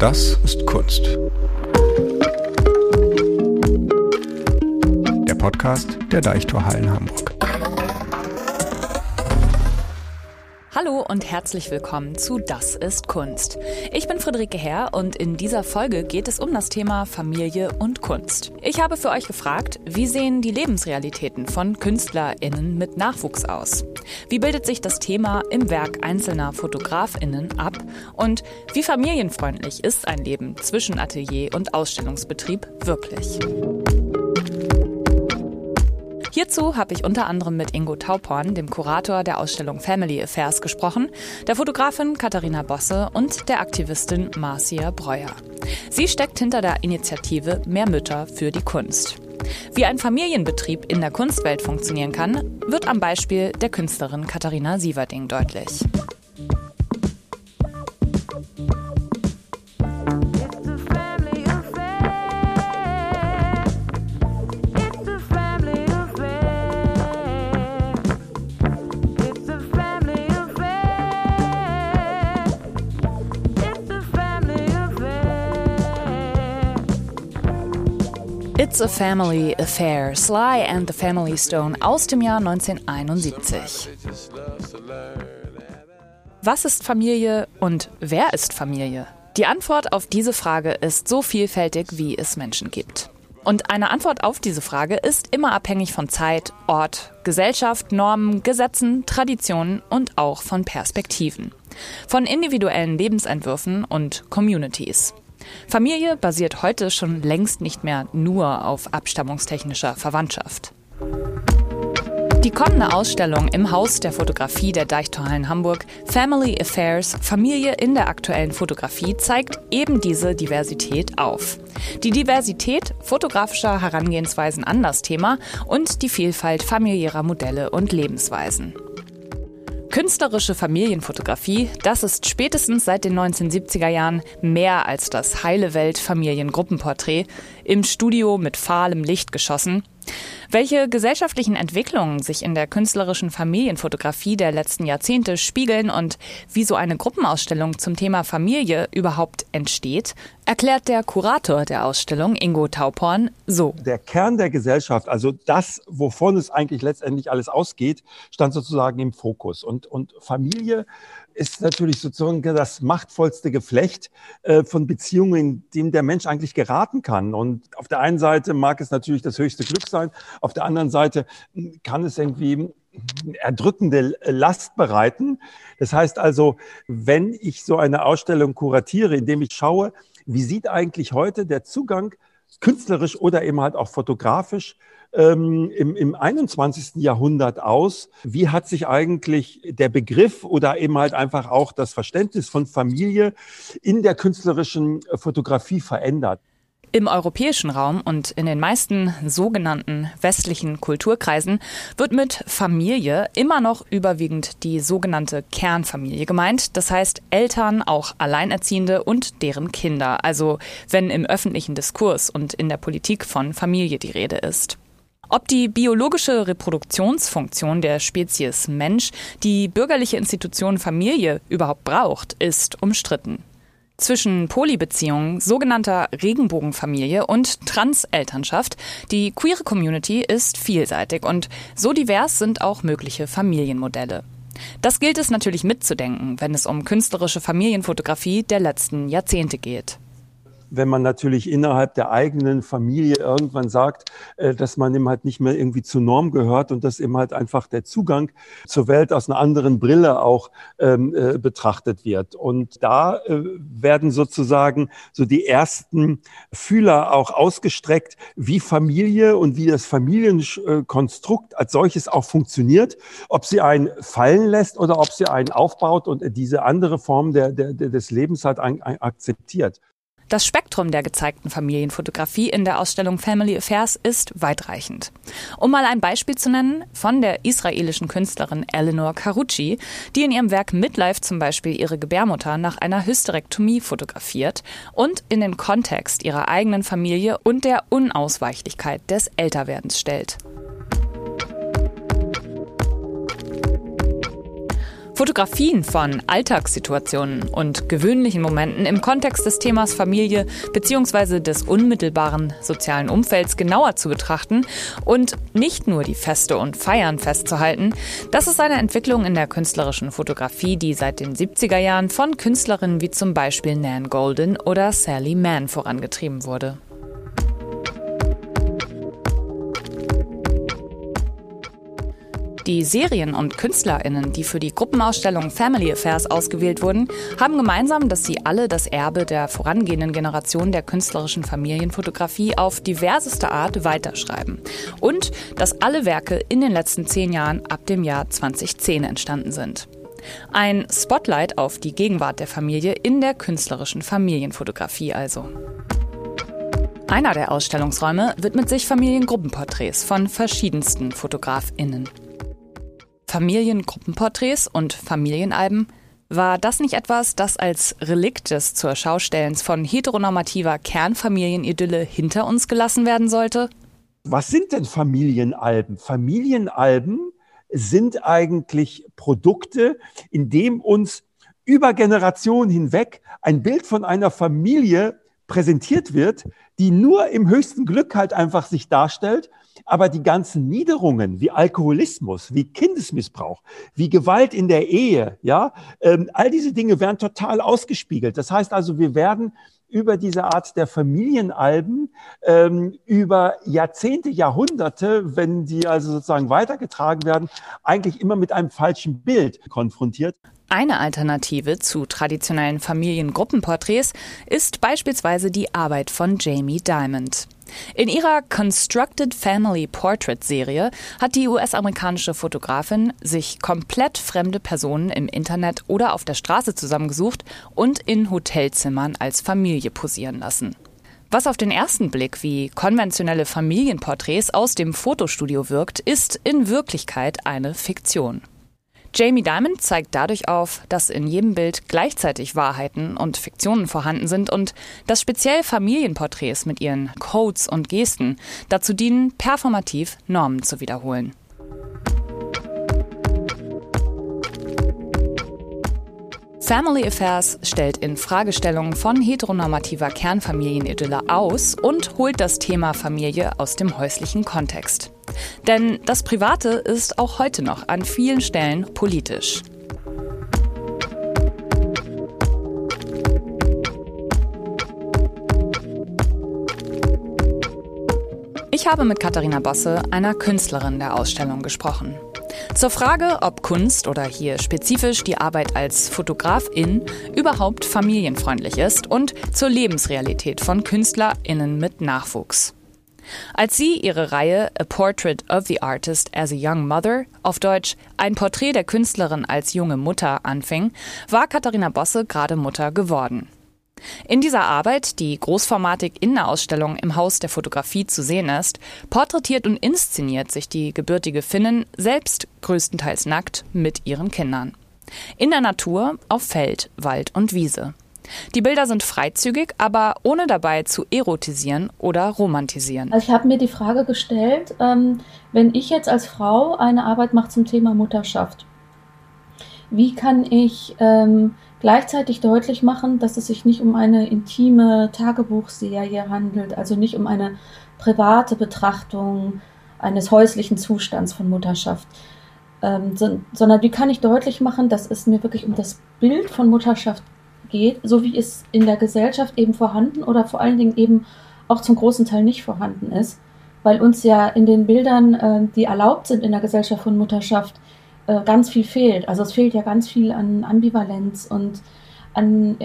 Das ist Kunst. Der Podcast der Deichtorhallen Hamburg. Hallo und herzlich willkommen zu Das ist Kunst. Ich bin Friederike Herr und in dieser Folge geht es um das Thema Familie und Kunst. Ich habe für euch gefragt, wie sehen die Lebensrealitäten von KünstlerInnen mit Nachwuchs aus? Wie bildet sich das Thema im Werk einzelner FotografInnen ab? Und wie familienfreundlich ist ein Leben zwischen Atelier und Ausstellungsbetrieb wirklich? Hierzu habe ich unter anderem mit Ingo Tauporn, dem Kurator der Ausstellung Family Affairs, gesprochen, der Fotografin Katharina Bosse und der Aktivistin Marcia Breuer. Sie steckt hinter der Initiative Mehr Mütter für die Kunst. Wie ein Familienbetrieb in der Kunstwelt funktionieren kann, wird am Beispiel der Künstlerin Katharina Sieverding deutlich. It's a Family Affair, Sly and the Family Stone aus dem Jahr 1971. Was ist Familie und wer ist Familie? Die Antwort auf diese Frage ist so vielfältig, wie es Menschen gibt. Und eine Antwort auf diese Frage ist immer abhängig von Zeit, Ort, Gesellschaft, Normen, Gesetzen, Traditionen und auch von Perspektiven. Von individuellen Lebensentwürfen und Communities. Familie basiert heute schon längst nicht mehr nur auf abstammungstechnischer Verwandtschaft. Die kommende Ausstellung im Haus der Fotografie der Deichtorhallen Hamburg, Family Affairs, Familie in der aktuellen Fotografie, zeigt eben diese Diversität auf. Die Diversität fotografischer Herangehensweisen an das Thema und die Vielfalt familiärer Modelle und Lebensweisen. Künstlerische Familienfotografie, das ist spätestens seit den 1970er Jahren mehr als das heile Welt Familiengruppenporträt, im Studio mit fahlem Licht geschossen. Welche gesellschaftlichen Entwicklungen sich in der künstlerischen Familienfotografie der letzten Jahrzehnte spiegeln und wie so eine Gruppenausstellung zum Thema Familie überhaupt entsteht, erklärt der Kurator der Ausstellung, Ingo Tauporn, so. Der Kern der Gesellschaft, also das, wovon es eigentlich letztendlich alles ausgeht, stand sozusagen im Fokus. Und, und Familie ist natürlich sozusagen das machtvollste Geflecht äh, von Beziehungen, in dem der Mensch eigentlich geraten kann. Und auf der einen Seite mag es natürlich das höchste Glück sein, auf der anderen Seite kann es irgendwie erdrückende Last bereiten. Das heißt also, wenn ich so eine Ausstellung kuratiere, indem ich schaue, wie sieht eigentlich heute der Zugang künstlerisch oder eben halt auch fotografisch ähm, im, im 21. Jahrhundert aus? Wie hat sich eigentlich der Begriff oder eben halt einfach auch das Verständnis von Familie in der künstlerischen Fotografie verändert? Im europäischen Raum und in den meisten sogenannten westlichen Kulturkreisen wird mit Familie immer noch überwiegend die sogenannte Kernfamilie gemeint. Das heißt Eltern, auch Alleinerziehende und deren Kinder. Also wenn im öffentlichen Diskurs und in der Politik von Familie die Rede ist. Ob die biologische Reproduktionsfunktion der Spezies Mensch die bürgerliche Institution Familie überhaupt braucht, ist umstritten. Zwischen Polybeziehungen, sogenannter Regenbogenfamilie und Transelternschaft, die queere Community ist vielseitig und so divers sind auch mögliche Familienmodelle. Das gilt es natürlich mitzudenken, wenn es um künstlerische Familienfotografie der letzten Jahrzehnte geht wenn man natürlich innerhalb der eigenen Familie irgendwann sagt, äh, dass man eben halt nicht mehr irgendwie zur Norm gehört und dass eben halt einfach der Zugang zur Welt aus einer anderen Brille auch ähm, äh, betrachtet wird. Und da äh, werden sozusagen so die ersten Fühler auch ausgestreckt, wie Familie und wie das Familienkonstrukt als solches auch funktioniert, ob sie einen fallen lässt oder ob sie einen aufbaut und diese andere Form der, der, des Lebens halt akzeptiert. Das Spektrum der gezeigten Familienfotografie in der Ausstellung Family Affairs ist weitreichend. Um mal ein Beispiel zu nennen, von der israelischen Künstlerin Eleanor Carucci, die in ihrem Werk Midlife zum Beispiel ihre Gebärmutter nach einer Hysterektomie fotografiert und in den Kontext ihrer eigenen Familie und der Unausweichlichkeit des Älterwerdens stellt. Fotografien von Alltagssituationen und gewöhnlichen Momenten im Kontext des Themas Familie bzw. des unmittelbaren sozialen Umfelds genauer zu betrachten und nicht nur die Feste und Feiern festzuhalten, das ist eine Entwicklung in der künstlerischen Fotografie, die seit den 70er Jahren von Künstlerinnen wie zum Beispiel Nan Golden oder Sally Mann vorangetrieben wurde. Die Serien und KünstlerInnen, die für die Gruppenausstellung Family Affairs ausgewählt wurden, haben gemeinsam, dass sie alle das Erbe der vorangehenden Generation der künstlerischen Familienfotografie auf diverseste Art weiterschreiben. Und dass alle Werke in den letzten zehn Jahren ab dem Jahr 2010 entstanden sind. Ein Spotlight auf die Gegenwart der Familie in der künstlerischen Familienfotografie also. Einer der Ausstellungsräume widmet sich Familiengruppenporträts von verschiedensten FotografInnen. Familiengruppenporträts und Familienalben, war das nicht etwas, das als Relikt des zur Schaustellens von heteronormativer Kernfamilienidylle hinter uns gelassen werden sollte? Was sind denn Familienalben? Familienalben sind eigentlich Produkte, in dem uns über Generationen hinweg ein Bild von einer Familie präsentiert wird, die nur im höchsten Glück halt einfach sich darstellt aber die ganzen Niederungen wie Alkoholismus, wie Kindesmissbrauch, wie Gewalt in der Ehe, ja, ähm, all diese Dinge werden total ausgespiegelt. Das heißt also, wir werden über diese Art der Familienalben ähm, über Jahrzehnte, Jahrhunderte, wenn die also sozusagen weitergetragen werden, eigentlich immer mit einem falschen Bild konfrontiert. Eine Alternative zu traditionellen Familiengruppenporträts ist beispielsweise die Arbeit von Jamie Diamond. In ihrer Constructed Family Portrait Serie hat die US-amerikanische Fotografin sich komplett fremde Personen im Internet oder auf der Straße zusammengesucht und in Hotelzimmern als Familie posieren lassen. Was auf den ersten Blick wie konventionelle Familienporträts aus dem Fotostudio wirkt, ist in Wirklichkeit eine Fiktion. Jamie Dimon zeigt dadurch auf, dass in jedem Bild gleichzeitig Wahrheiten und Fiktionen vorhanden sind und dass speziell Familienporträts mit ihren Codes und Gesten dazu dienen, performativ Normen zu wiederholen. Family Affairs stellt in Fragestellungen von heteronormativer Kernfamilienidylle aus und holt das Thema Familie aus dem häuslichen Kontext. Denn das Private ist auch heute noch an vielen Stellen politisch. Ich habe mit Katharina Bosse, einer Künstlerin der Ausstellung, gesprochen. Zur Frage, ob Kunst oder hier spezifisch die Arbeit als Fotografin überhaupt familienfreundlich ist und zur Lebensrealität von KünstlerInnen mit Nachwuchs. Als sie ihre Reihe A Portrait of the Artist as a Young Mother, auf Deutsch ein Porträt der Künstlerin als junge Mutter anfing, war Katharina Bosse gerade Mutter geworden. In dieser Arbeit, die großformatig in der Ausstellung im Haus der Fotografie zu sehen ist, porträtiert und inszeniert sich die gebürtige Finnin selbst größtenteils nackt mit ihren Kindern. In der Natur, auf Feld, Wald und Wiese. Die Bilder sind freizügig, aber ohne dabei zu erotisieren oder romantisieren. Also ich habe mir die Frage gestellt, ähm, wenn ich jetzt als Frau eine Arbeit mache zum Thema Mutterschaft, wie kann ich ähm, gleichzeitig deutlich machen, dass es sich nicht um eine intime Tagebuchserie handelt, also nicht um eine private Betrachtung eines häuslichen Zustands von Mutterschaft, ähm, so, sondern wie kann ich deutlich machen, dass es mir wirklich um das Bild von Mutterschaft geht, so wie es in der Gesellschaft eben vorhanden oder vor allen Dingen eben auch zum großen Teil nicht vorhanden ist, weil uns ja in den Bildern, äh, die erlaubt sind in der Gesellschaft von Mutterschaft, äh, ganz viel fehlt. Also es fehlt ja ganz viel an Ambivalenz und an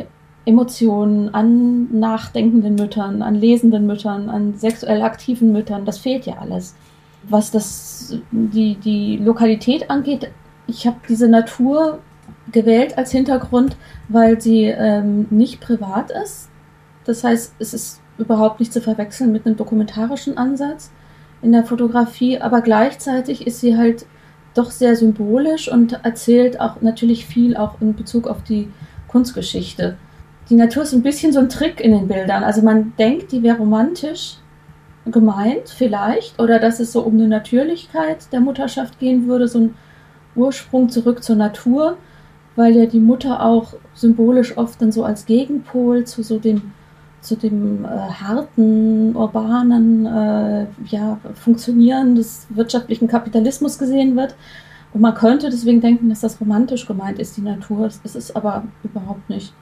Emotionen, an nachdenkenden Müttern, an lesenden Müttern, an sexuell aktiven Müttern. Das fehlt ja alles. Was das die, die Lokalität angeht, ich habe diese Natur gewählt als Hintergrund, weil sie ähm, nicht privat ist. Das heißt, es ist überhaupt nicht zu verwechseln mit einem dokumentarischen Ansatz in der Fotografie, aber gleichzeitig ist sie halt doch sehr symbolisch und erzählt auch natürlich viel auch in Bezug auf die Kunstgeschichte. Die Natur ist ein bisschen so ein Trick in den Bildern. Also man denkt, die wäre romantisch gemeint, vielleicht, oder dass es so um eine Natürlichkeit der Mutterschaft gehen würde, so ein Ursprung zurück zur Natur. Weil ja die Mutter auch symbolisch oft dann so als Gegenpol zu so dem zu dem äh, harten, urbanen, äh, ja, Funktionieren des wirtschaftlichen Kapitalismus gesehen wird. Und man könnte deswegen denken, dass das romantisch gemeint ist, die Natur. Es ist aber überhaupt nicht.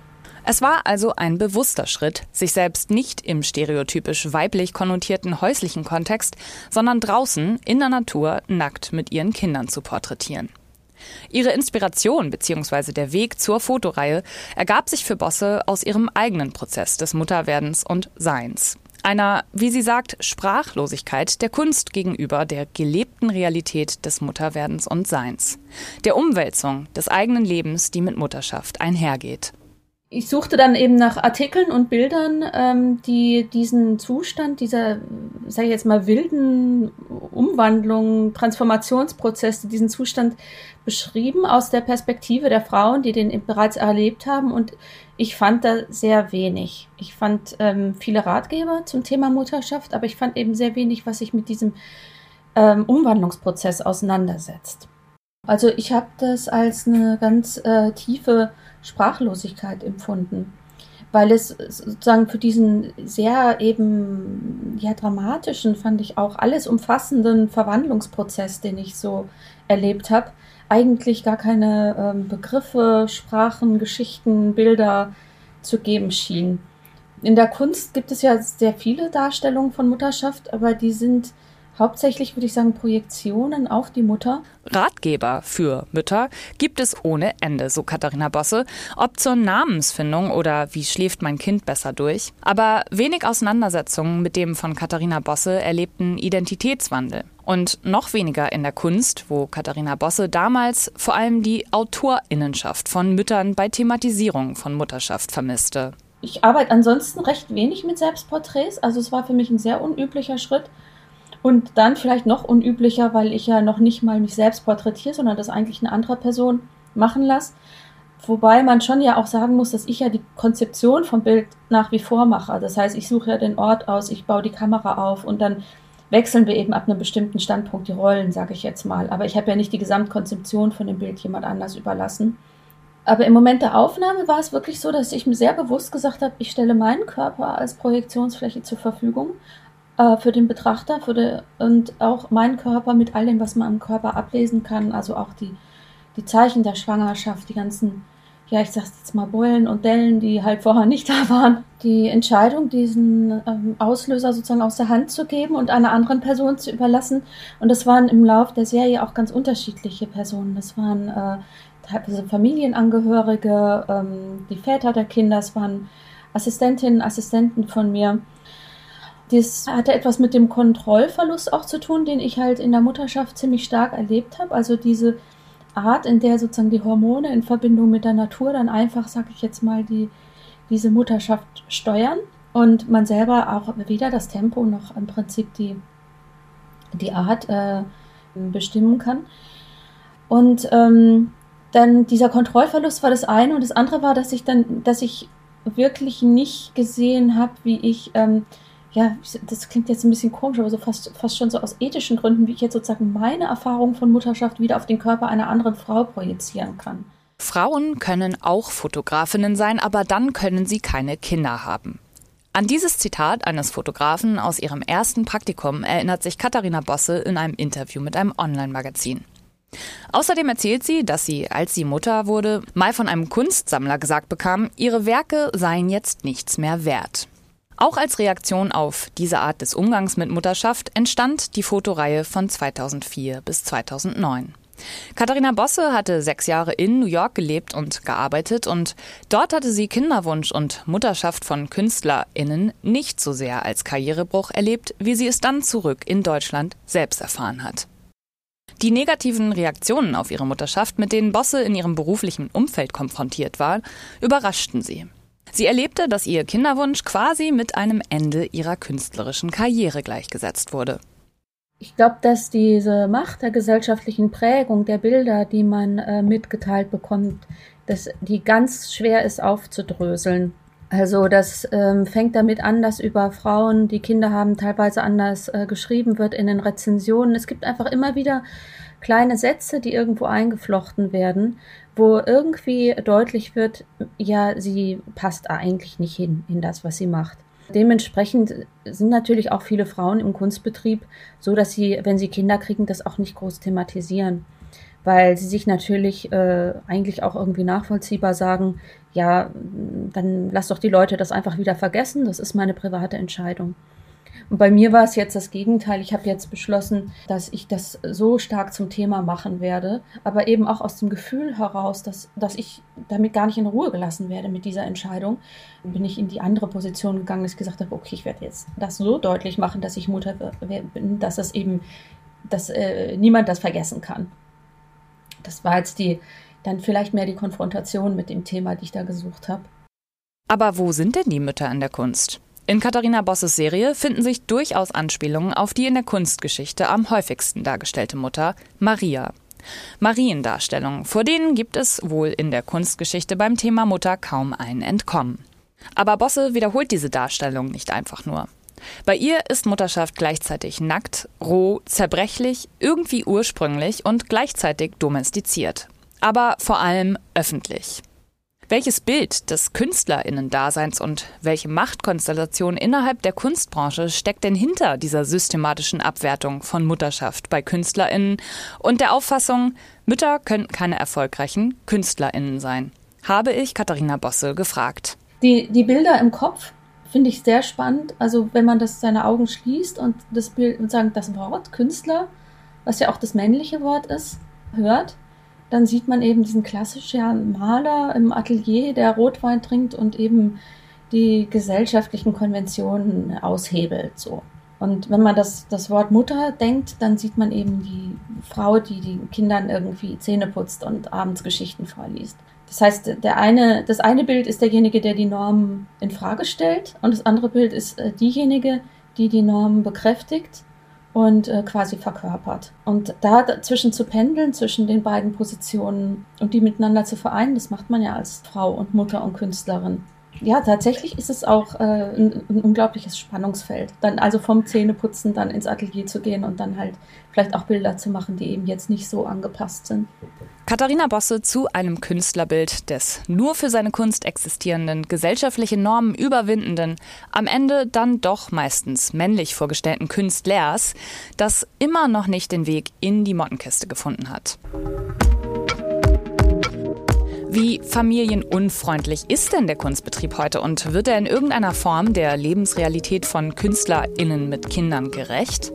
Es war also ein bewusster Schritt, sich selbst nicht im stereotypisch weiblich konnotierten häuslichen Kontext, sondern draußen in der Natur nackt mit ihren Kindern zu porträtieren. Ihre Inspiration bzw. der Weg zur Fotoreihe ergab sich für Bosse aus ihrem eigenen Prozess des Mutterwerdens und Seins. Einer, wie sie sagt, Sprachlosigkeit der Kunst gegenüber der gelebten Realität des Mutterwerdens und Seins. Der Umwälzung des eigenen Lebens, die mit Mutterschaft einhergeht ich suchte dann eben nach Artikeln und Bildern, ähm, die diesen Zustand, dieser, sage ich jetzt mal, wilden Umwandlung, Transformationsprozess, diesen Zustand beschrieben aus der Perspektive der Frauen, die den bereits erlebt haben. Und ich fand da sehr wenig. Ich fand ähm, viele Ratgeber zum Thema Mutterschaft, aber ich fand eben sehr wenig, was sich mit diesem ähm, Umwandlungsprozess auseinandersetzt. Also ich habe das als eine ganz äh, tiefe Sprachlosigkeit empfunden, weil es sozusagen für diesen sehr eben ja dramatischen, fand ich auch alles umfassenden Verwandlungsprozess, den ich so erlebt habe, eigentlich gar keine ähm, Begriffe, Sprachen, Geschichten, Bilder zu geben schien. In der Kunst gibt es ja sehr viele Darstellungen von Mutterschaft, aber die sind Hauptsächlich würde ich sagen Projektionen auf die Mutter. Ratgeber für Mütter gibt es ohne Ende, so Katharina Bosse, ob zur Namensfindung oder wie schläft mein Kind besser durch. Aber wenig Auseinandersetzungen mit dem von Katharina Bosse erlebten Identitätswandel. Und noch weniger in der Kunst, wo Katharina Bosse damals vor allem die Autorinnenschaft von Müttern bei Thematisierung von Mutterschaft vermisste. Ich arbeite ansonsten recht wenig mit Selbstporträts, also es war für mich ein sehr unüblicher Schritt. Und dann vielleicht noch unüblicher, weil ich ja noch nicht mal mich selbst porträtiere, sondern das eigentlich eine andere Person machen lasse. Wobei man schon ja auch sagen muss, dass ich ja die Konzeption vom Bild nach wie vor mache. Das heißt, ich suche ja den Ort aus, ich baue die Kamera auf und dann wechseln wir eben ab einem bestimmten Standpunkt die Rollen, sage ich jetzt mal. Aber ich habe ja nicht die Gesamtkonzeption von dem Bild jemand anders überlassen. Aber im Moment der Aufnahme war es wirklich so, dass ich mir sehr bewusst gesagt habe, ich stelle meinen Körper als Projektionsfläche zur Verfügung äh, für den Betrachter für die, und auch mein Körper mit all dem, was man am Körper ablesen kann, also auch die, die Zeichen der Schwangerschaft, die ganzen, ja, ich sag's jetzt mal Beulen und Dellen, die halt vorher nicht da waren. Die Entscheidung, diesen ähm, Auslöser sozusagen aus der Hand zu geben und einer anderen Person zu überlassen. Und das waren im Lauf der Serie auch ganz unterschiedliche Personen. Das waren äh, teilweise Familienangehörige, ähm, die Väter der Kinder, es waren Assistentinnen, Assistenten von mir. Das hatte etwas mit dem Kontrollverlust auch zu tun, den ich halt in der Mutterschaft ziemlich stark erlebt habe. Also diese Art, in der sozusagen die Hormone in Verbindung mit der Natur dann einfach, sag ich jetzt mal, die, diese Mutterschaft steuern und man selber auch weder das Tempo noch im Prinzip die, die Art äh, bestimmen kann. Und ähm, dann dieser Kontrollverlust war das eine und das andere war, dass ich dann, dass ich wirklich nicht gesehen habe, wie ich ähm, ja, das klingt jetzt ein bisschen komisch, aber so fast, fast schon so aus ethischen Gründen, wie ich jetzt sozusagen meine Erfahrung von Mutterschaft wieder auf den Körper einer anderen Frau projizieren kann. Frauen können auch Fotografinnen sein, aber dann können sie keine Kinder haben. An dieses Zitat eines Fotografen aus ihrem ersten Praktikum erinnert sich Katharina Bosse in einem Interview mit einem Online-Magazin. Außerdem erzählt sie, dass sie, als sie Mutter wurde, mal von einem Kunstsammler gesagt bekam, ihre Werke seien jetzt nichts mehr wert. Auch als Reaktion auf diese Art des Umgangs mit Mutterschaft entstand die Fotoreihe von 2004 bis 2009. Katharina Bosse hatte sechs Jahre in New York gelebt und gearbeitet und dort hatte sie Kinderwunsch und Mutterschaft von KünstlerInnen nicht so sehr als Karrierebruch erlebt, wie sie es dann zurück in Deutschland selbst erfahren hat. Die negativen Reaktionen auf ihre Mutterschaft, mit denen Bosse in ihrem beruflichen Umfeld konfrontiert war, überraschten sie. Sie erlebte, dass ihr Kinderwunsch quasi mit einem Ende ihrer künstlerischen Karriere gleichgesetzt wurde. Ich glaube, dass diese Macht der gesellschaftlichen Prägung der Bilder, die man äh, mitgeteilt bekommt, dass die ganz schwer ist aufzudröseln. Also das ähm, fängt damit an, dass über Frauen, die Kinder haben, teilweise anders äh, geschrieben wird in den Rezensionen. Es gibt einfach immer wieder kleine Sätze, die irgendwo eingeflochten werden, wo irgendwie deutlich wird, ja, sie passt eigentlich nicht hin, in das, was sie macht. Dementsprechend sind natürlich auch viele Frauen im Kunstbetrieb so, dass sie, wenn sie Kinder kriegen, das auch nicht groß thematisieren. Weil sie sich natürlich äh, eigentlich auch irgendwie nachvollziehbar sagen, ja, dann lass doch die Leute das einfach wieder vergessen, das ist meine private Entscheidung. Bei mir war es jetzt das Gegenteil. Ich habe jetzt beschlossen, dass ich das so stark zum Thema machen werde, aber eben auch aus dem Gefühl heraus, dass, dass ich damit gar nicht in Ruhe gelassen werde mit dieser Entscheidung, bin ich in die andere Position gegangen, dass ich gesagt habe, okay, ich werde jetzt das so deutlich machen, dass ich Mutter bin, dass es eben, dass äh, niemand das vergessen kann. Das war jetzt die, dann vielleicht mehr die Konfrontation mit dem Thema, die ich da gesucht habe. Aber wo sind denn die Mütter in der Kunst? In Katharina Bosses Serie finden sich durchaus Anspielungen auf die in der Kunstgeschichte am häufigsten dargestellte Mutter, Maria. Mariendarstellungen, vor denen gibt es wohl in der Kunstgeschichte beim Thema Mutter kaum ein Entkommen. Aber Bosse wiederholt diese Darstellung nicht einfach nur. Bei ihr ist Mutterschaft gleichzeitig nackt, roh, zerbrechlich, irgendwie ursprünglich und gleichzeitig domestiziert. Aber vor allem öffentlich. Welches Bild des Künstlerinnen-Daseins und welche Machtkonstellation innerhalb der Kunstbranche steckt denn hinter dieser systematischen Abwertung von Mutterschaft bei Künstlerinnen und der Auffassung, Mütter können keine erfolgreichen Künstlerinnen sein? Habe ich Katharina Bosse gefragt. Die, die Bilder im Kopf finde ich sehr spannend. Also wenn man das seine Augen schließt und das Bild und sagen das Wort Künstler, was ja auch das männliche Wort ist, hört, dann sieht man eben diesen klassischen Maler im Atelier, der Rotwein trinkt und eben die gesellschaftlichen Konventionen aushebelt. So. Und wenn man das, das Wort Mutter denkt, dann sieht man eben die Frau, die den Kindern irgendwie Zähne putzt und abends Geschichten vorliest. Das heißt, der eine, das eine Bild ist derjenige, der die Normen in Frage stellt, und das andere Bild ist äh, diejenige, die die Normen bekräftigt und äh, quasi verkörpert. Und da dazwischen zu pendeln, zwischen den beiden Positionen und die miteinander zu vereinen, das macht man ja als Frau und Mutter und Künstlerin. Ja, tatsächlich ist es auch äh, ein, ein, unglaubliches Spannungsfeld. Dann also vom Zähneputzen dann ins Atelier zu gehen und dann halt vielleicht auch Bilder zu machen, die eben jetzt nicht so angepasst sind. Katharina Bosse zu einem Künstlerbild des nur für seine Kunst existierenden, gesellschaftliche Normen überwindenden, am Ende dann doch meistens männlich vorgestellten Künstlers, das immer noch nicht den Weg in die Mottenkiste gefunden hat. Wie familienunfreundlich ist denn der Kunstbetrieb heute und wird er in irgendeiner Form der Lebensrealität von KünstlerInnen mit Kindern gerecht?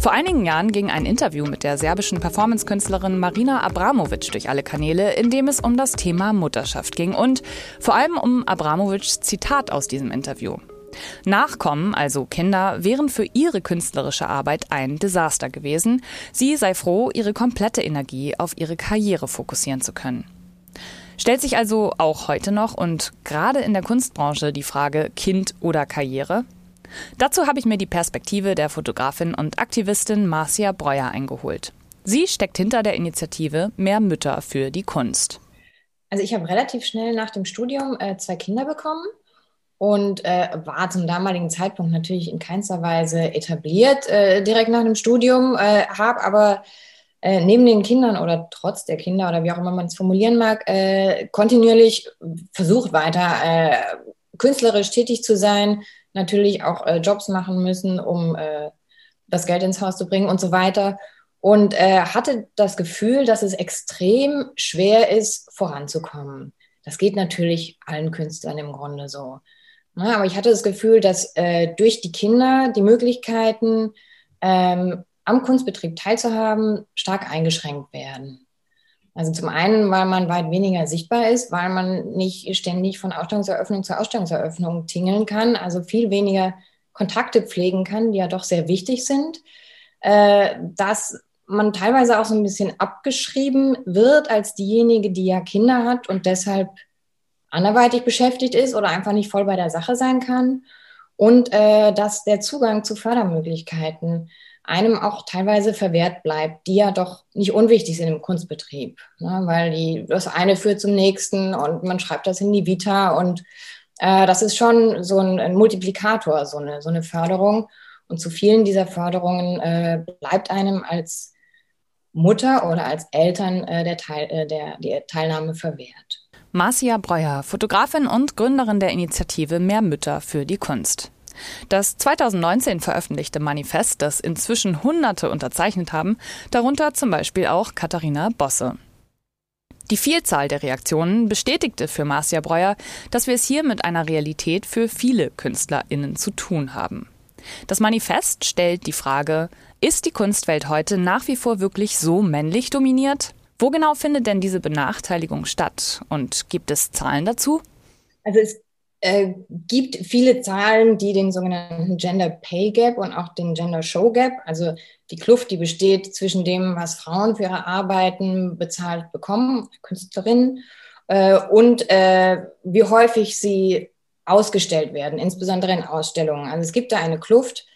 Vor einigen Jahren ging ein Interview mit der serbischen Performancekünstlerin Marina Abramovic durch alle Kanäle, in dem es um das Thema Mutterschaft ging und vor allem um Abramovics Zitat aus diesem Interview. Nachkommen, also Kinder, wären für ihre künstlerische Arbeit ein Desaster gewesen. Sie sei froh, ihre komplette Energie auf ihre Karriere fokussieren zu können. Stellt sich also auch heute noch und gerade in der Kunstbranche die Frage Kind oder Karriere? Dazu habe ich mir die Perspektive der Fotografin und Aktivistin Marcia Breuer eingeholt. Sie steckt hinter der Initiative Mehr Mütter für die Kunst. Also ich habe relativ schnell nach dem Studium äh, zwei Kinder bekommen und äh, war zum damaligen Zeitpunkt natürlich in keinster Weise etabliert äh, direkt nach dem Studium, äh, habe aber äh, neben den Kindern oder trotz der Kinder oder wie auch immer man es formulieren mag, äh, kontinuierlich versucht weiter künstlerisch tätig zu sein, natürlich auch äh, Jobs machen müssen, um äh, das Geld ins Haus zu bringen und so weiter. Und äh, hatte das Gefühl, dass es extrem schwer ist, voranzukommen. Das geht natürlich allen Künstlern im Grunde so. Ne, aber ich hatte das Gefühl, dass äh, durch die Kinder die Möglichkeiten, ähm, am Kunstbetrieb teilzuhaben, stark eingeschränkt werden. Also zum einen, weil man weit weniger sichtbar ist, weil man nicht ständig von Ausstellungseröffnung zu Ausstellungseröffnung tingeln kann, also viel weniger Kontakte pflegen kann, die ja doch sehr wichtig sind, äh, dass man teilweise auch so ein bisschen abgeschrieben wird als diejenige, die ja Kinder hat und deshalb anderweitig beschäftigt ist oder einfach nicht voll bei der Sache sein kann und äh, dass der Zugang zu Fördermöglichkeiten einem auch teilweise verwehrt bleibt, die ja doch nicht unwichtig sind im Kunstbetrieb, ne? weil die, das eine führt zum nächsten und man schreibt das in die Vita und äh, das ist schon so ein, ein, Multiplikator, so eine, so eine Förderung. Und zu vielen dieser Förderungen äh, bleibt einem als Mutter oder als Eltern äh, der, Teil, äh, der, der Teilnahme verwehrt. Marcia Breuer, Fotografin und Gründerin der Initiative Mehr Mütter für die Kunst. Das 2019 veröffentlichte Manifest, das inzwischen Hunderte unterzeichnet haben, darunter zum Beispiel auch Katharina Bosse. Die Vielzahl der Reaktionen bestätigte für Marcia Breuer, dass wir es hier mit einer Realität für viele KünstlerInnen zu tun haben. Das Manifest stellt die Frage, ist die Kunstwelt heute nach wie vor wirklich so männlich dominiert? Wo genau findet denn diese Benachteiligung statt? Und gibt es Zahlen dazu? Also es äh, gibt viele Zahlen, die den sogenannten Gender Pay Gap und auch den Gender Show Gap, also die Kluft, die besteht zwischen dem, was Frauen für ihre Arbeiten bezahlt bekommen, Künstlerinnen, äh, und äh, wie häufig sie ausgestellt werden, insbesondere in Ausstellungen. Also es gibt da eine Kluft,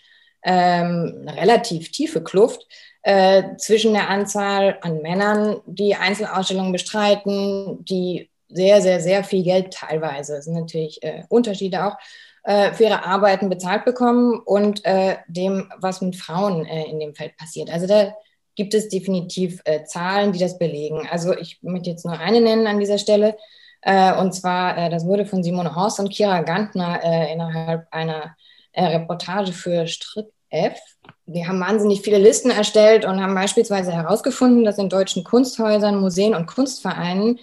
ähm, eine relativ tiefe Kluft äh, zwischen der Anzahl an Männern, die Einzelausstellungen bestreiten, die sehr, sehr, sehr viel Geld teilweise, es sind natürlich äh, Unterschiede auch, äh, für ihre Arbeiten bezahlt bekommen und äh, dem, was mit Frauen äh, in dem Feld passiert. Also da gibt es definitiv Zahlen, die das belegen. Also ich möchte jetzt nur eine nennen an dieser Stelle. Und zwar, das wurde von Simone Horst und Kira Gantner innerhalb einer Reportage für Strick F. Wir haben wahnsinnig viele Listen erstellt und haben beispielsweise herausgefunden, dass in deutschen Kunsthäusern, Museen und Kunstvereinen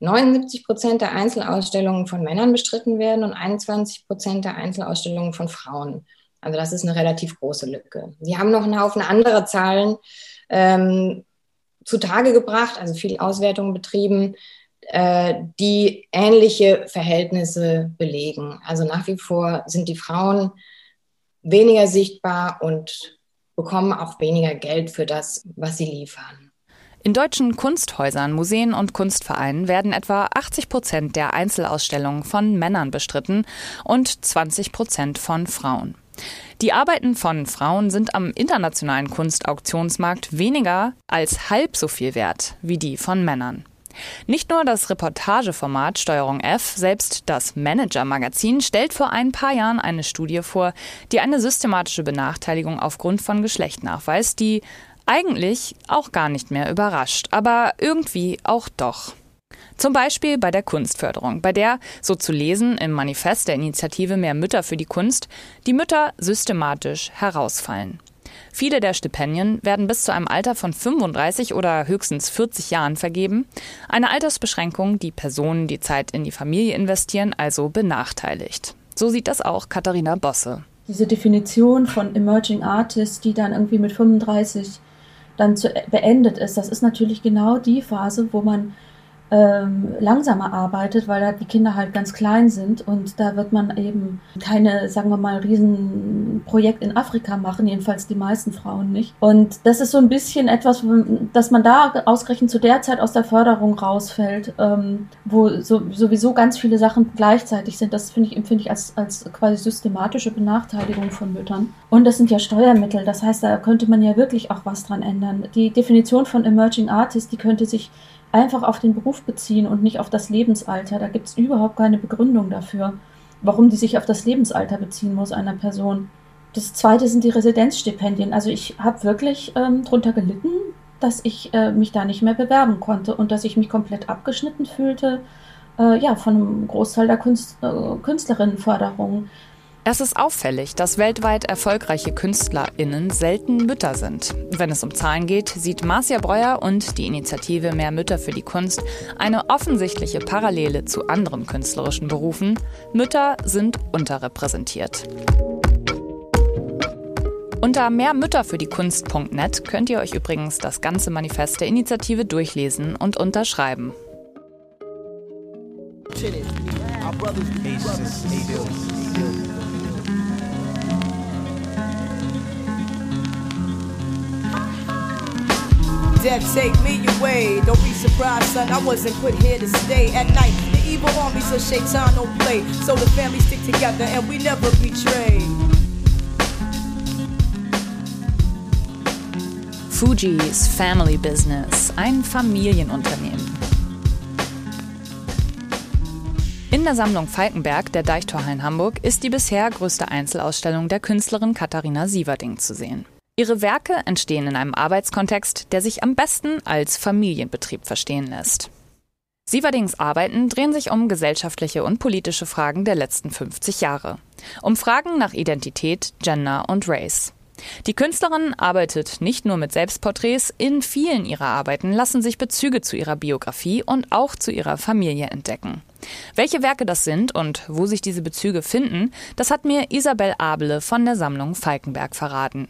79 Prozent der Einzelausstellungen von Männern bestritten werden und 21 Prozent der Einzelausstellungen von Frauen. Also das ist eine relativ große Lücke. Wir haben noch einen Haufen anderer Zahlen ähm, zutage gebracht, also viel Auswertung betrieben, äh, die ähnliche Verhältnisse belegen. Also nach wie vor sind die Frauen weniger sichtbar und bekommen auch weniger Geld für das, was sie liefern. In deutschen Kunsthäusern, Museen und Kunstvereinen werden etwa 80 Prozent der Einzelausstellungen von Männern bestritten und 20 Prozent von Frauen. Die Arbeiten von Frauen sind am internationalen Kunstauktionsmarkt weniger als halb so viel wert wie die von Männern. Nicht nur das Reportageformat Steuerung F, selbst das Manager-Magazin stellt vor ein paar Jahren eine Studie vor, die eine systematische Benachteiligung aufgrund von Geschlecht nachweist, die eigentlich auch gar nicht mehr überrascht, aber irgendwie auch doch. Zum Beispiel bei der Kunstförderung, bei der, so zu lesen im Manifest der Initiative Mehr Mütter für die Kunst, die Mütter systematisch herausfallen. Viele der Stipendien werden bis zu einem Alter von 35 oder höchstens 40 Jahren vergeben. Eine Altersbeschränkung, die Personen, die Zeit in die Familie investieren, also benachteiligt. So sieht das auch Katharina Bosse. Diese Definition von Emerging Artists, die dann irgendwie mit 35 dann zu, beendet ist, das ist natürlich genau die Phase, wo man ähm, langsamer arbeitet, weil da die Kinder halt ganz klein sind und da wird man eben keine, sagen wir mal, Riesenprojekt in Afrika machen, jedenfalls die meisten Frauen nicht. Und das ist so ein bisschen etwas, dass man da ausgerechnet zu der Zeit aus der Förderung rausfällt, ähm, wo so, sowieso ganz viele Sachen gleichzeitig sind. Das finde ich, empfinde ich als, als quasi systematische Benachteiligung von Müttern. Und das sind ja Steuermittel, das heißt, da könnte man ja wirklich auch was dran ändern. Die Definition von Emerging Artist, die könnte sich einfach auf den Beruf beziehen und nicht auf das Lebensalter. Da gibt es überhaupt keine Begründung dafür, warum die sich auf das Lebensalter beziehen muss einer Person. Das zweite sind die Residenzstipendien. Also ich habe wirklich ähm, drunter gelitten, dass ich äh, mich da nicht mehr bewerben konnte und dass ich mich komplett abgeschnitten fühlte äh, ja, von einem Großteil der Kunst, äh, Künstlerinnenförderung. Es ist auffällig, dass weltweit erfolgreiche KünstlerInnen selten Mütter sind. Wenn es um Zahlen geht, sieht Marcia Breuer und die Initiative Mehr Mütter für die Kunst eine offensichtliche Parallele zu anderen künstlerischen Berufen. Mütter sind unterrepräsentiert. Unter mehrmütterfürdiekunst.net könnt ihr euch übrigens das ganze Manifest der Initiative durchlesen und unterschreiben. Death take me away. Don't be surprised, son. I wasn't put here to stay at night. The evil armies of Shaitan don't play. So the family stick together and we never betray. Fuji's Family Business, ein Familienunternehmen. In der Sammlung Falkenberg der Deichtorhallen Hamburg ist die bisher größte Einzelausstellung der Künstlerin Katharina Sieverding zu sehen. Ihre Werke entstehen in einem Arbeitskontext, der sich am besten als Familienbetrieb verstehen lässt. Sieverdings Arbeiten drehen sich um gesellschaftliche und politische Fragen der letzten 50 Jahre. Um Fragen nach Identität, Gender und Race. Die Künstlerin arbeitet nicht nur mit Selbstporträts, in vielen ihrer Arbeiten lassen sich Bezüge zu ihrer Biografie und auch zu ihrer Familie entdecken. Welche Werke das sind und wo sich diese Bezüge finden, das hat mir Isabel Abele von der Sammlung Falkenberg verraten.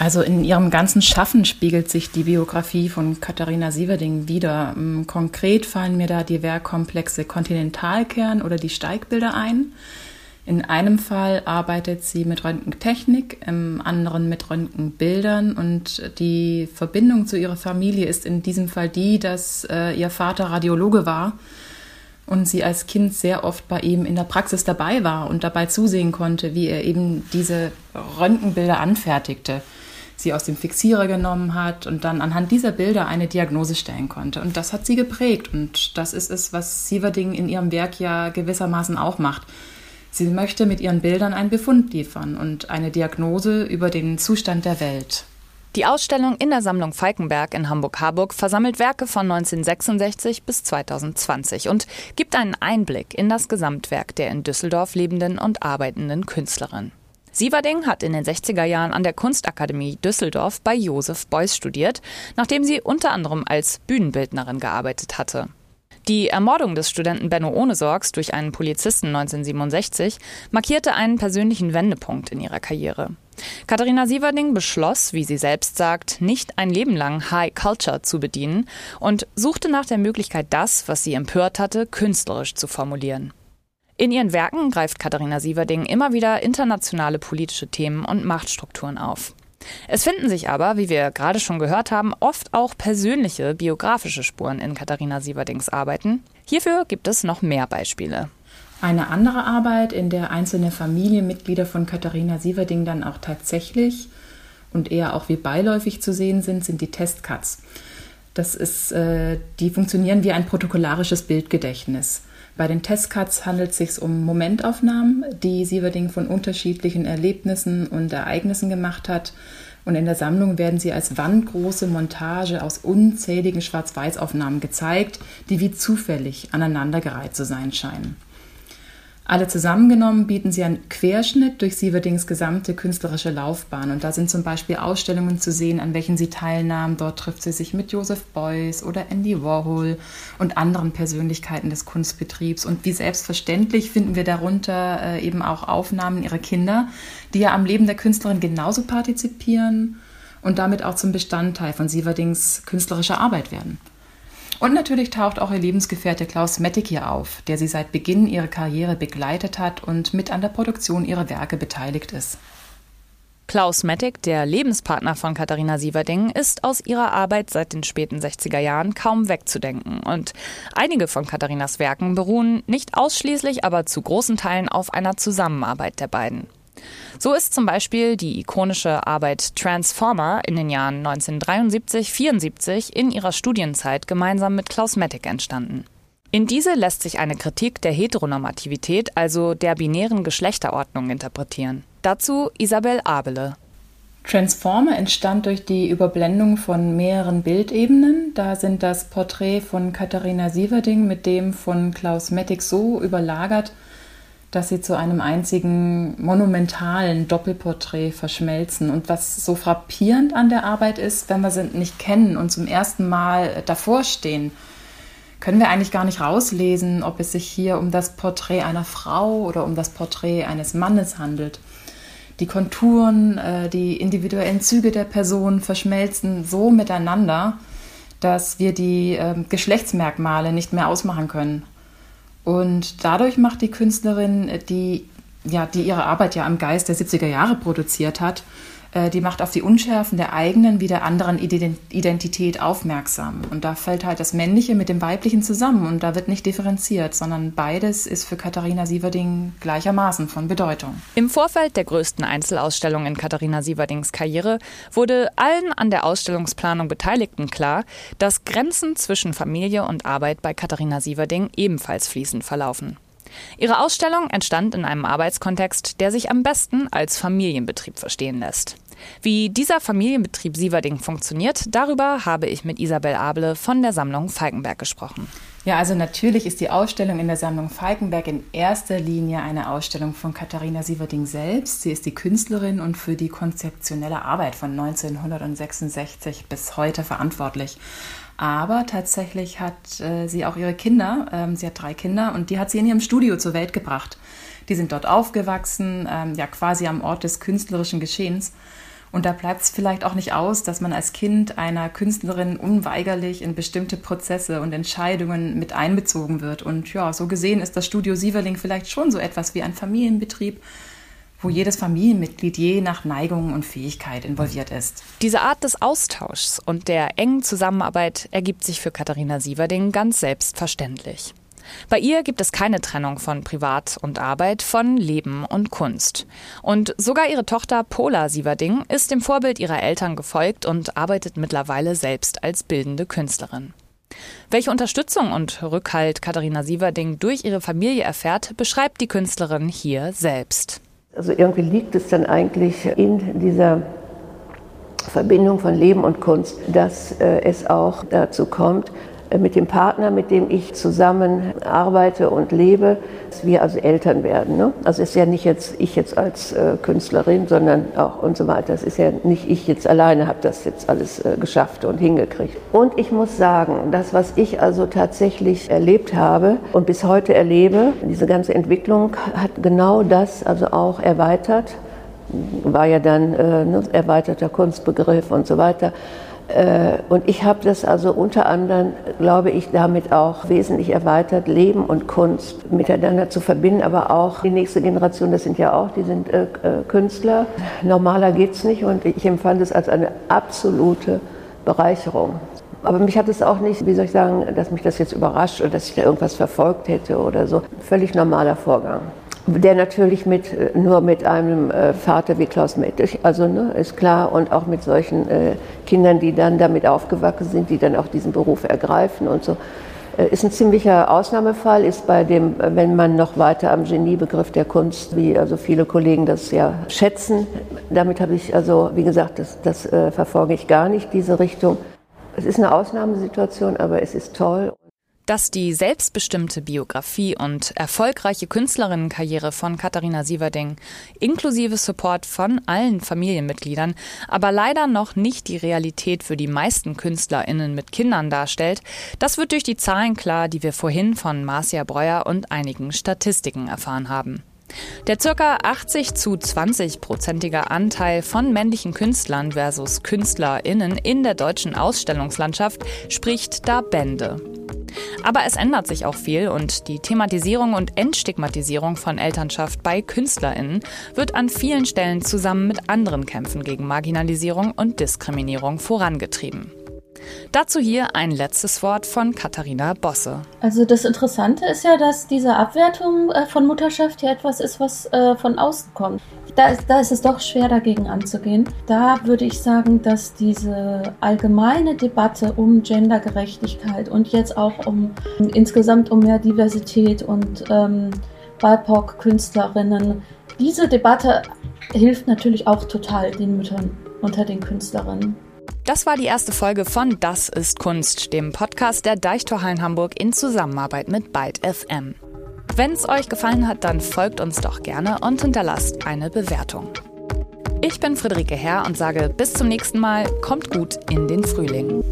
Also in ihrem ganzen Schaffen spiegelt sich die Biografie von Katharina Sieverding wieder. Ähm, konkret fallen mir da die Werkkomplexe Kontinentalkern oder die Steigbilder ein. In einem Fall arbeitet sie mit Röntgentechnik, im anderen mit Röntgenbildern und die Verbindung zu ihrer Familie ist in diesem Fall die, dass äh, ihr Vater Radiologe war und sie als Kind sehr oft bei ihm in der Praxis dabei war und dabei zusehen konnte, wie er eben diese Röntgenbilder anfertigte sie aus dem Fixierer genommen hat und dann anhand dieser Bilder eine Diagnose stellen konnte. Und das hat sie geprägt und das ist es, was Sieverding in ihrem Werk ja gewissermaßen auch macht. Sie möchte mit ihren Bildern einen Befund liefern und eine Diagnose über den Zustand der Welt. Die Ausstellung in der Sammlung Falkenberg in Hamburg-Harburg versammelt Werke von 1966 bis 2020 und gibt einen Einblick in das Gesamtwerk der in Düsseldorf lebenden und arbeitenden Künstlerin. Sieverding hat in den 60er Jahren an der Kunstakademie Düsseldorf bei Josef Beuys studiert, nachdem sie unter anderem als Bühnenbildnerin gearbeitet hatte. Die Ermordung des Studenten Benno Ohnesorgs durch einen Polizisten 1967 markierte einen persönlichen Wendepunkt in ihrer Karriere. Katharina Sieverding beschloss, wie sie selbst sagt, nicht ein Leben lang High Culture zu bedienen und suchte nach der Möglichkeit, das, was sie empört hatte, künstlerisch zu formulieren. In ihren Werken greift Katharina Sieverding immer wieder internationale politische Themen und Machtstrukturen auf. Es finden sich aber, wie wir gerade schon gehört haben, oft auch persönliche biografische Spuren in Katharina Sieverdings Arbeiten. Hierfür gibt es noch mehr Beispiele. Eine andere Arbeit, in der einzelne Familienmitglieder von Katharina Sieverding dann auch tatsächlich und eher auch wie beiläufig zu sehen sind, sind die Testcuts. Das ist, äh, die funktionieren wie ein protokollarisches Bildgedächtnis. Bei den Testcuts handelt es sich um Momentaufnahmen, die Sieverding von unterschiedlichen Erlebnissen und Ereignissen gemacht hat. Und in der Sammlung werden sie als wandgroße Montage aus unzähligen Schwarz-Weiß-Aufnahmen gezeigt, die wie zufällig aneinandergereiht zu sein scheinen. Alle zusammengenommen bieten sie einen Querschnitt durch Sieverdings gesamte künstlerische Laufbahn. Und da sind zum Beispiel Ausstellungen zu sehen, an welchen sie teilnahm. Dort trifft sie sich mit Joseph Beuys oder Andy Warhol und anderen Persönlichkeiten des Kunstbetriebs. Und wie selbstverständlich finden wir darunter äh, eben auch Aufnahmen ihrer Kinder, die ja am Leben der Künstlerin genauso partizipieren und damit auch zum Bestandteil von Sieverdings künstlerischer Arbeit werden. Und natürlich taucht auch ihr Lebensgefährte Klaus Mettig hier auf, der sie seit Beginn ihrer Karriere begleitet hat und mit an der Produktion ihrer Werke beteiligt ist. Klaus Mettig, der Lebenspartner von Katharina Sieverding, ist aus ihrer Arbeit seit den späten 60er Jahren kaum wegzudenken. Und einige von Katharinas Werken beruhen nicht ausschließlich, aber zu großen Teilen auf einer Zusammenarbeit der beiden. So ist zum Beispiel die ikonische Arbeit Transformer in den Jahren 1973-74 in ihrer Studienzeit gemeinsam mit Klaus Mettig entstanden. In diese lässt sich eine Kritik der Heteronormativität, also der binären Geschlechterordnung, interpretieren. Dazu Isabel Abele. Transformer entstand durch die Überblendung von mehreren Bildebenen. Da sind das Porträt von Katharina Sieverding mit dem von Klaus Mettig so überlagert, dass sie zu einem einzigen monumentalen Doppelporträt verschmelzen. Und was so frappierend an der Arbeit ist, wenn wir sie nicht kennen und zum ersten Mal davor stehen, können wir eigentlich gar nicht rauslesen, ob es sich hier um das Porträt einer Frau oder um das Porträt eines Mannes handelt. Die Konturen, äh, die individuellen Züge der Person verschmelzen so miteinander, dass wir die ähm, Geschlechtsmerkmale nicht mehr ausmachen können. Und dadurch macht die Künstlerin, die, ja, die ihre Arbeit ja am Geist der 70er Jahre produziert hat, die macht auf die Unschärfen der eigenen wie der anderen Identität aufmerksam. Und da fällt halt das Männliche mit dem Weiblichen zusammen und da wird nicht differenziert, sondern beides ist für Katharina Sieverding gleichermaßen von Bedeutung. Im Vorfeld der größten Einzelausstellung in Katharina Sieverdings Karriere wurde allen an der Ausstellungsplanung Beteiligten klar, dass Grenzen zwischen Familie und Arbeit bei Katharina Sieverding ebenfalls fließend verlaufen. Ihre Ausstellung entstand in einem Arbeitskontext, der sich am besten als Familienbetrieb verstehen lässt. Wie dieser Familienbetrieb Sieverding funktioniert, darüber habe ich mit Isabel Able von der Sammlung Falkenberg gesprochen. Ja, also natürlich ist die Ausstellung in der Sammlung Falkenberg in erster Linie eine Ausstellung von Katharina Sieverding selbst. Sie ist die Künstlerin und für die konzeptionelle Arbeit von 1966 bis heute verantwortlich. Aber tatsächlich hat äh, sie auch ihre Kinder, ähm, sie hat drei Kinder und die hat sie in ihrem Studio zur Welt gebracht. Die sind dort aufgewachsen, ähm, ja quasi am Ort des künstlerischen Geschehens. Und da bleibt es vielleicht auch nicht aus, dass man als Kind einer Künstlerin unweigerlich in bestimmte Prozesse und Entscheidungen mit einbezogen wird. Und ja, so gesehen ist das Studio Sieverling vielleicht schon so etwas wie ein Familienbetrieb, wo jedes Familienmitglied je nach Neigung und Fähigkeit involviert ist. Diese Art des Austauschs und der engen Zusammenarbeit ergibt sich für Katharina Sieverding ganz selbstverständlich. Bei ihr gibt es keine Trennung von Privat und Arbeit, von Leben und Kunst. Und sogar ihre Tochter Pola Sieverding ist dem Vorbild ihrer Eltern gefolgt und arbeitet mittlerweile selbst als bildende Künstlerin. Welche Unterstützung und Rückhalt Katharina Sieverding durch ihre Familie erfährt, beschreibt die Künstlerin hier selbst. Also irgendwie liegt es dann eigentlich in dieser Verbindung von Leben und Kunst, dass äh, es auch dazu kommt, mit dem Partner, mit dem ich zusammen arbeite und lebe, dass wir also Eltern werden. Ne? Also ist ja nicht jetzt ich jetzt als äh, Künstlerin, sondern auch und so weiter. Es ist ja nicht ich jetzt alleine habe das jetzt alles äh, geschafft und hingekriegt. Und ich muss sagen, das, was ich also tatsächlich erlebt habe und bis heute erlebe, diese ganze Entwicklung hat genau das also auch erweitert. War ja dann äh, ne, erweiterter Kunstbegriff und so weiter. Äh, und ich habe das also unter anderem, glaube ich, damit auch wesentlich erweitert, Leben und Kunst miteinander zu verbinden, aber auch die nächste Generation, das sind ja auch, die sind äh, äh Künstler. Normaler geht es nicht und ich empfand es als eine absolute Bereicherung. Aber mich hat es auch nicht, wie soll ich sagen, dass mich das jetzt überrascht oder dass ich da irgendwas verfolgt hätte oder so. Völlig normaler Vorgang der natürlich mit, äh, nur mit einem äh, Vater wie Klaus Mettich, also ne, ist klar, und auch mit solchen äh, Kindern, die dann damit aufgewachsen sind, die dann auch diesen Beruf ergreifen und so. Ist ein ziemlicher Ausnahmefall, ist bei dem, wenn man noch weiter am Geniebegriff der Kunst, wie also viele Kollegen das ja schätzen, damit habe ich also, wie gesagt, das, das verfolge ich gar nicht, diese Richtung. Es ist eine Ausnahmesituation, aber es ist toll. Dass die selbstbestimmte Biografie und erfolgreiche Künstlerinnenkarriere von Katharina Sieverding inklusive Support von allen Familienmitgliedern aber leider noch nicht die Realität für die meisten KünstlerInnen mit Kindern darstellt, das wird durch die Zahlen klar, die wir vorhin von Marcia Breuer und einigen Statistiken erfahren haben. Der ca. 80 zu 20 prozentiger Anteil von männlichen Künstlern versus KünstlerInnen in der deutschen Ausstellungslandschaft spricht da Bände. Aber es ändert sich auch viel und die Thematisierung und Entstigmatisierung von Elternschaft bei KünstlerInnen wird an vielen Stellen zusammen mit anderen Kämpfen gegen Marginalisierung und Diskriminierung vorangetrieben. Dazu hier ein letztes Wort von Katharina Bosse. Also das Interessante ist ja, dass diese Abwertung äh, von Mutterschaft ja etwas ist, was äh, von außen kommt. Da ist, da ist es doch schwer dagegen anzugehen. Da würde ich sagen, dass diese allgemeine Debatte um Gendergerechtigkeit und jetzt auch um insgesamt um mehr Diversität und ähm, BIPOC-Künstlerinnen, diese Debatte hilft natürlich auch total den Müttern unter den Künstlerinnen. Das war die erste Folge von Das ist Kunst, dem Podcast der Deichtorhallen Hamburg in Zusammenarbeit mit Byte FM. Wenn es euch gefallen hat, dann folgt uns doch gerne und hinterlasst eine Bewertung. Ich bin Friederike Herr und sage bis zum nächsten Mal, kommt gut in den Frühling.